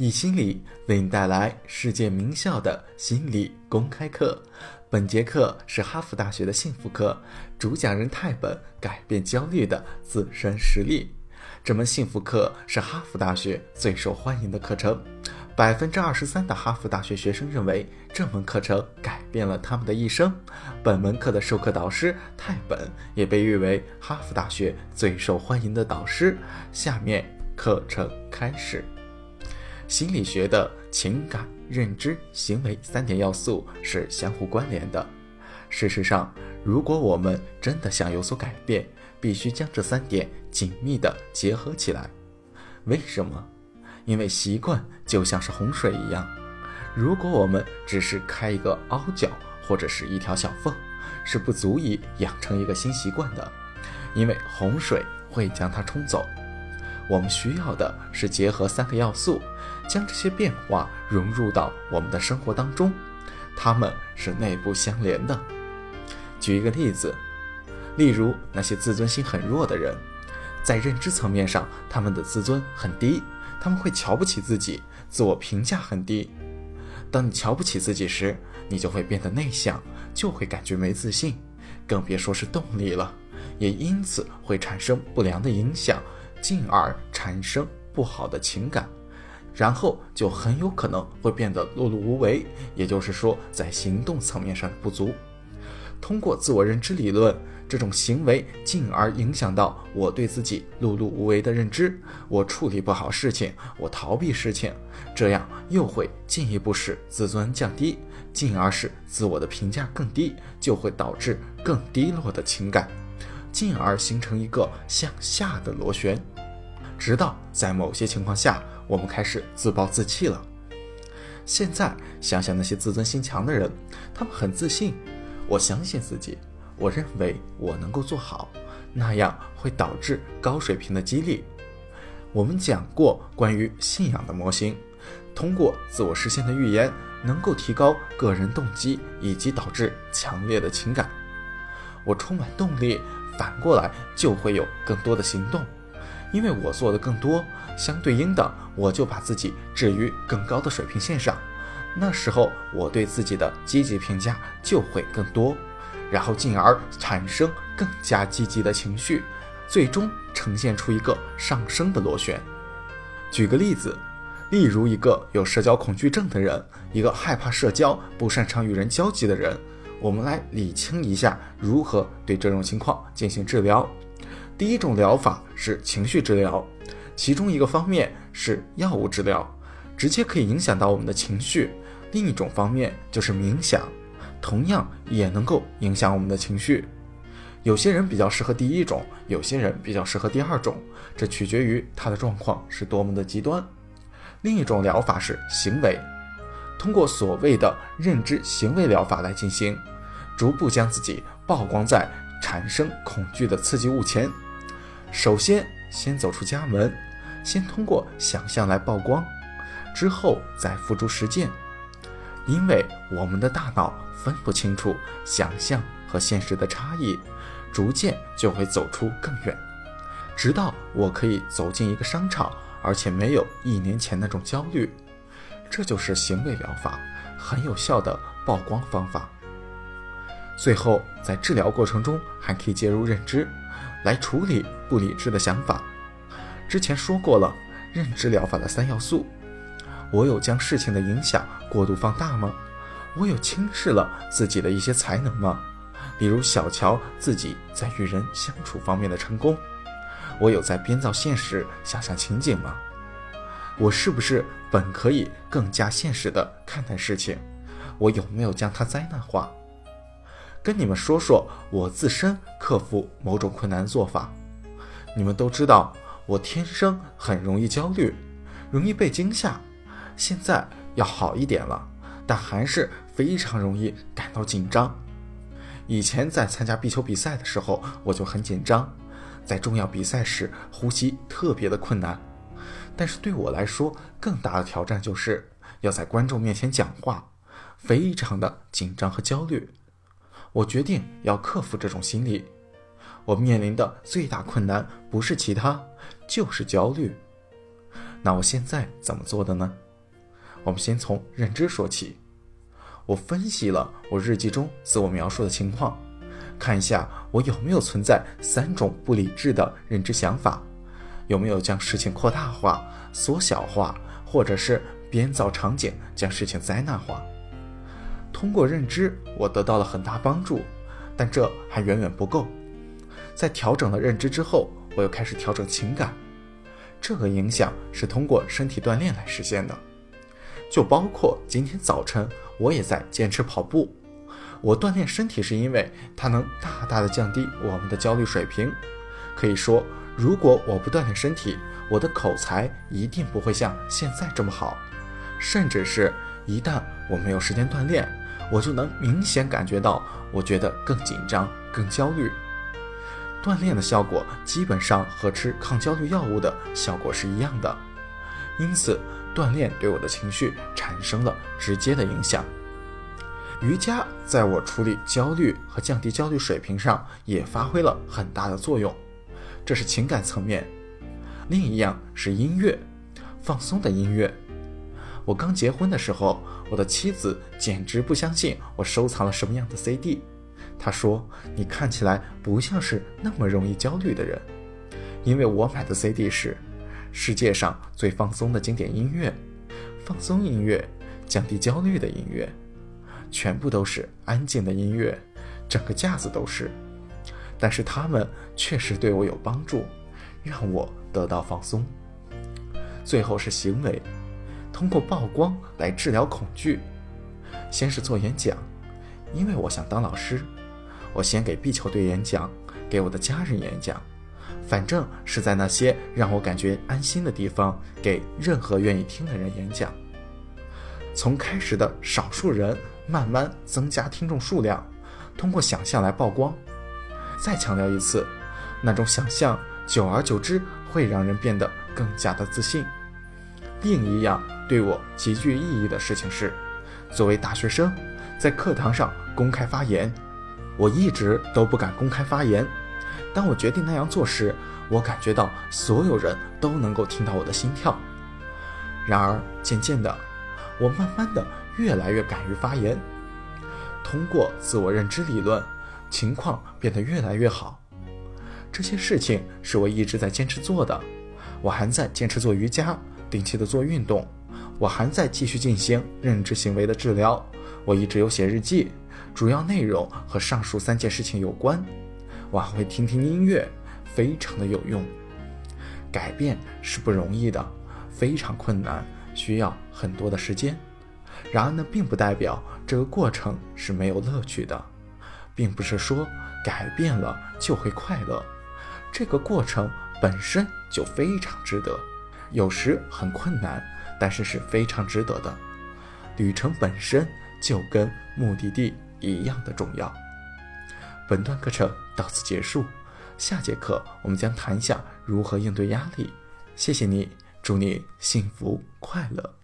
易心理为你带来世界名校的心理公开课。本节课是哈佛大学的幸福课，主讲人泰本改变焦虑的自身实例。这门幸福课是哈佛大学最受欢迎的课程，百分之二十三的哈佛大学学生认为这门课程改变了他们的一生。本门课的授课导师泰本也被誉为哈佛大学最受欢迎的导师。下面课程开始。心理学的情感、认知、行为三点要素是相互关联的。事实上，如果我们真的想有所改变，必须将这三点紧密地结合起来。为什么？因为习惯就像是洪水一样，如果我们只是开一个凹角或者是一条小缝，是不足以养成一个新习惯的，因为洪水会将它冲走。我们需要的是结合三个要素。将这些变化融入到我们的生活当中，它们是内部相连的。举一个例子，例如那些自尊心很弱的人，在认知层面上，他们的自尊很低，他们会瞧不起自己，自我评价很低。当你瞧不起自己时，你就会变得内向，就会感觉没自信，更别说是动力了，也因此会产生不良的影响，进而产生不好的情感。然后就很有可能会变得碌碌无为，也就是说，在行动层面上的不足。通过自我认知理论，这种行为进而影响到我对自己碌碌无为的认知，我处理不好事情，我逃避事情，这样又会进一步使自尊降低，进而使自我的评价更低，就会导致更低落的情感，进而形成一个向下的螺旋，直到在某些情况下。我们开始自暴自弃了。现在想想那些自尊心强的人，他们很自信，我相信自己，我认为我能够做好，那样会导致高水平的激励。我们讲过关于信仰的模型，通过自我实现的预言，能够提高个人动机以及导致强烈的情感。我充满动力，反过来就会有更多的行动。因为我做的更多，相对应的，我就把自己置于更高的水平线上，那时候我对自己的积极评价就会更多，然后进而产生更加积极的情绪，最终呈现出一个上升的螺旋。举个例子，例如一个有社交恐惧症的人，一个害怕社交、不擅长与人交际的人，我们来理清一下如何对这种情况进行治疗。第一种疗法是情绪治疗，其中一个方面是药物治疗，直接可以影响到我们的情绪；另一种方面就是冥想，同样也能够影响我们的情绪。有些人比较适合第一种，有些人比较适合第二种，这取决于他的状况是多么的极端。另一种疗法是行为，通过所谓的认知行为疗法来进行，逐步将自己曝光在产生恐惧的刺激物前。首先，先走出家门，先通过想象来曝光，之后再付诸实践。因为我们的大脑分不清楚想象和现实的差异，逐渐就会走出更远，直到我可以走进一个商场，而且没有一年前那种焦虑。这就是行为疗法，很有效的曝光方法。最后，在治疗过程中还可以介入认知。来处理不理智的想法。之前说过了，认知疗法的三要素。我有将事情的影响过度放大吗？我有轻视了自己的一些才能吗？比如小瞧自己在与人相处方面的成功。我有在编造现实、想象情景吗？我是不是本可以更加现实的看待事情？我有没有将它灾难化？跟你们说说我自身克服某种困难的做法。你们都知道，我天生很容易焦虑，容易被惊吓。现在要好一点了，但还是非常容易感到紧张。以前在参加壁球比赛的时候，我就很紧张，在重要比赛时呼吸特别的困难。但是对我来说，更大的挑战就是要在观众面前讲话，非常的紧张和焦虑。我决定要克服这种心理。我面临的最大困难不是其他，就是焦虑。那我现在怎么做的呢？我们先从认知说起。我分析了我日记中自我描述的情况，看一下我有没有存在三种不理智的认知想法，有没有将事情扩大化、缩小化，或者是编造场景将事情灾难化。通过认知，我得到了很大帮助，但这还远远不够。在调整了认知之后，我又开始调整情感。这个影响是通过身体锻炼来实现的，就包括今天早晨我也在坚持跑步。我锻炼身体是因为它能大大的降低我们的焦虑水平。可以说，如果我不锻炼身体，我的口才一定不会像现在这么好。甚至是一旦我没有时间锻炼，我就能明显感觉到，我觉得更紧张、更焦虑。锻炼的效果基本上和吃抗焦虑药物的效果是一样的，因此锻炼对我的情绪产生了直接的影响。瑜伽在我处理焦虑和降低焦虑水平上也发挥了很大的作用，这是情感层面。另一样是音乐，放松的音乐。我刚结婚的时候，我的妻子简直不相信我收藏了什么样的 CD。她说：“你看起来不像是那么容易焦虑的人，因为我买的 CD 是世界上最放松的经典音乐，放松音乐，降低焦虑的音乐，全部都是安静的音乐，整个架子都是。但是他们确实对我有帮助，让我得到放松。最后是行为，通过曝光来治疗恐惧。先是做演讲，因为我想当老师。”我先给壁球队演讲，给我的家人演讲，反正是在那些让我感觉安心的地方，给任何愿意听的人演讲。从开始的少数人，慢慢增加听众数量，通过想象来曝光。再强调一次，那种想象，久而久之会让人变得更加的自信。另一样对我极具意义的事情是，作为大学生，在课堂上公开发言。我一直都不敢公开发言，当我决定那样做时，我感觉到所有人都能够听到我的心跳。然而，渐渐的，我慢慢的越来越敢于发言。通过自我认知理论，情况变得越来越好。这些事情是我一直在坚持做的。我还在坚持做瑜伽，定期的做运动。我还在继续进行认知行为的治疗。我一直有写日记。主要内容和上述三件事情有关，我还会听听音乐，非常的有用。改变是不容易的，非常困难，需要很多的时间。然而呢，并不代表这个过程是没有乐趣的，并不是说改变了就会快乐，这个过程本身就非常值得。有时很困难，但是是非常值得的。旅程本身就跟目的地。一样的重要。本段课程到此结束，下节课我们将谈一下如何应对压力。谢谢你，祝你幸福快乐。